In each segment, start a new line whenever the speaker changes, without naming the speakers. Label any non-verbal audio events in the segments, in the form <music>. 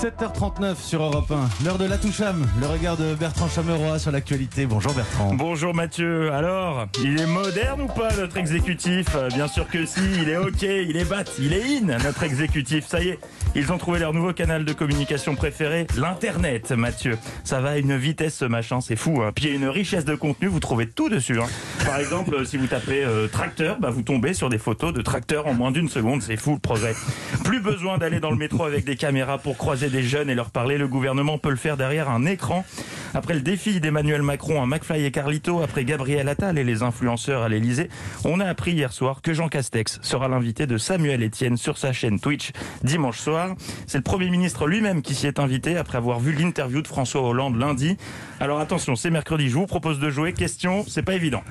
7h39 sur Europe 1, l'heure de la toucham, le regard de Bertrand Chameroy sur l'actualité. Bonjour Bertrand.
Bonjour Mathieu. Alors, il est moderne ou pas notre exécutif? Bien sûr que si, il est ok, il est bat, il est in notre exécutif. Ça y est, ils ont trouvé leur nouveau canal de communication préféré, l'internet Mathieu. Ça va à une vitesse ce machin, c'est fou. Hein. Puis il y a une richesse de contenu, vous trouvez tout dessus. hein. Par exemple, euh, si vous tapez euh, tracteur, bah, vous tombez sur des photos de tracteurs en moins d'une seconde, c'est fou le progrès. Plus besoin d'aller dans le métro avec des caméras pour croiser des jeunes et leur parler, le gouvernement peut le faire derrière un écran. Après le défi d'Emmanuel Macron à McFly et Carlito, après Gabriel Attal et les influenceurs à l'Elysée, on a appris hier soir que Jean Castex sera l'invité de Samuel Etienne sur sa chaîne Twitch dimanche soir. C'est le Premier ministre lui-même qui s'y est invité après avoir vu l'interview de François Hollande lundi. Alors attention, c'est mercredi, je vous propose de jouer. Question, c'est pas évident.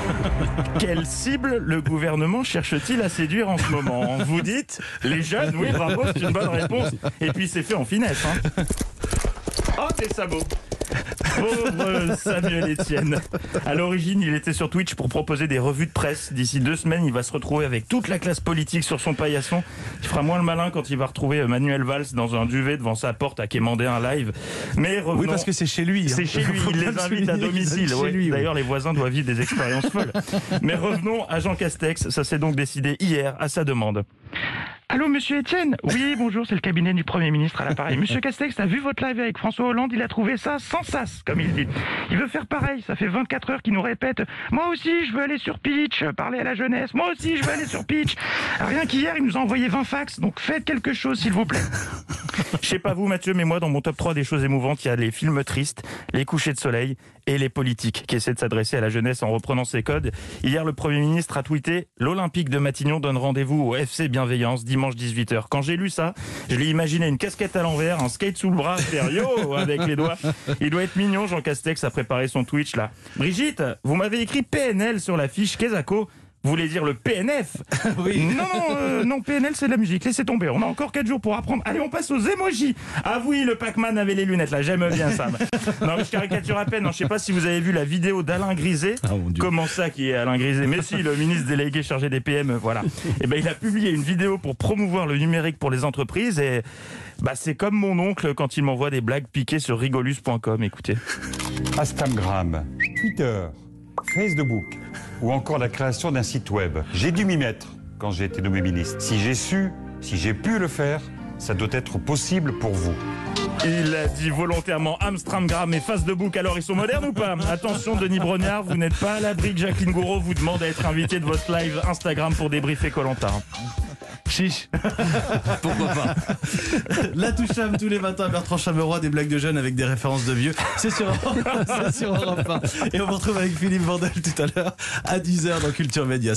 <laughs> Quelle cible le gouvernement cherche-t-il à séduire en ce moment? Vous dites Les jeunes, oui, bravo, c'est une bonne réponse. Et puis c'est fait en finesse. Hein. Oh, des sabots Pauvre Samuel Etienne. À l'origine, il était sur Twitch pour proposer des revues de presse. D'ici deux semaines, il va se retrouver avec toute la classe politique sur son paillasson. Il fera moins le malin quand il va retrouver Manuel Valls dans un duvet devant sa porte à quémander un live. Mais revenons...
Oui, parce que c'est chez lui. hein.
C'est chez lui, il les
le
invite à domicile. ouais.
Oui.
D'ailleurs, les voisins doivent vivre des expériences folles. Mais revenons à Jean Castex. Ça s'est donc décidé hier à sa demande. Allô, monsieur Etienne? Oui, bonjour, c'est le cabinet du Premier ministre à l'appareil. <laughs> Monsieur Castex a vu votre live avec François Hollande, il a trouvé ça sans sas, comme il dit. Il veut faire pareil, ça fait 24 heures qu'il nous répète « Moi aussi, je veux aller sur Pitch, parler à la jeunesse. Moi aussi, je veux aller sur Pitch. » Rien qu'hier, il nous a envoyé 20 fax, donc faites quelque chose, s'il vous plaît. <laughs> Je sais pas vous, Mathieu, mais moi, dans mon top 3 des choses émouvantes, il y a les films tristes, les couchers de soleil et les politiques qui essaient de s'adresser à la jeunesse en reprenant ses codes. Hier, le Premier ministre a tweeté « L'Olympique de Matignon donne rendez-vous au FC Bienveillance dimanche 18h ». Quand j'ai lu ça, je l'ai imaginé une casquette à l'envers, un skate sous le bras, faire yo avec les doigts. Il doit être mignon, Jean Castex a préparé son Twitch là. Brigitte, vous m'avez écrit PNL sur la fiche Kezako. Vous voulez dire le PNF <laughs>
Oui.
Non, non, euh, non, PNL c'est de la musique, laissez tomber. On a encore 4 jours pour apprendre. Allez, on passe aux emojis. Ah oui, le Pac-Man avait les lunettes là, j'aime bien ça. <laughs> Non, mais je caricature à peine. Non, je sais pas si vous avez vu la vidéo d'Alain Griset.
Ah.
Comment ça qui est Alain Griset Mais si, le ministre délégué chargé des PM, voilà. Et ben il a publié une vidéo pour promouvoir le numérique pour les entreprises et bah c'est comme mon oncle quand il m'envoie des blagues piquées sur rigolus.com, écoutez.
Instagram, Twitter, Facebook ou encore la création d'un site web. J'ai dû m'y mettre quand j'ai été nommé ministre. Si j'ai su, si j'ai pu le faire, ça doit être possible pour vous.
Il a dit volontairement Amstramgram et face de bouc, alors ils sont modernes ou pas? Attention Denis Brognard, vous n'êtes pas à l'abri que Jacqueline Gouraud vous demande à être invité de votre live Instagram pour débriefer Colantin.
Chiche. <laughs> Pourquoi pas La toucham tous les matins, Bertrand Chameroy, des blagues de jeunes avec des références de vieux. C'est sur, sur Europe 1. Et on vous retrouve avec Philippe Vandel tout à l'heure à 10h dans Culture Média.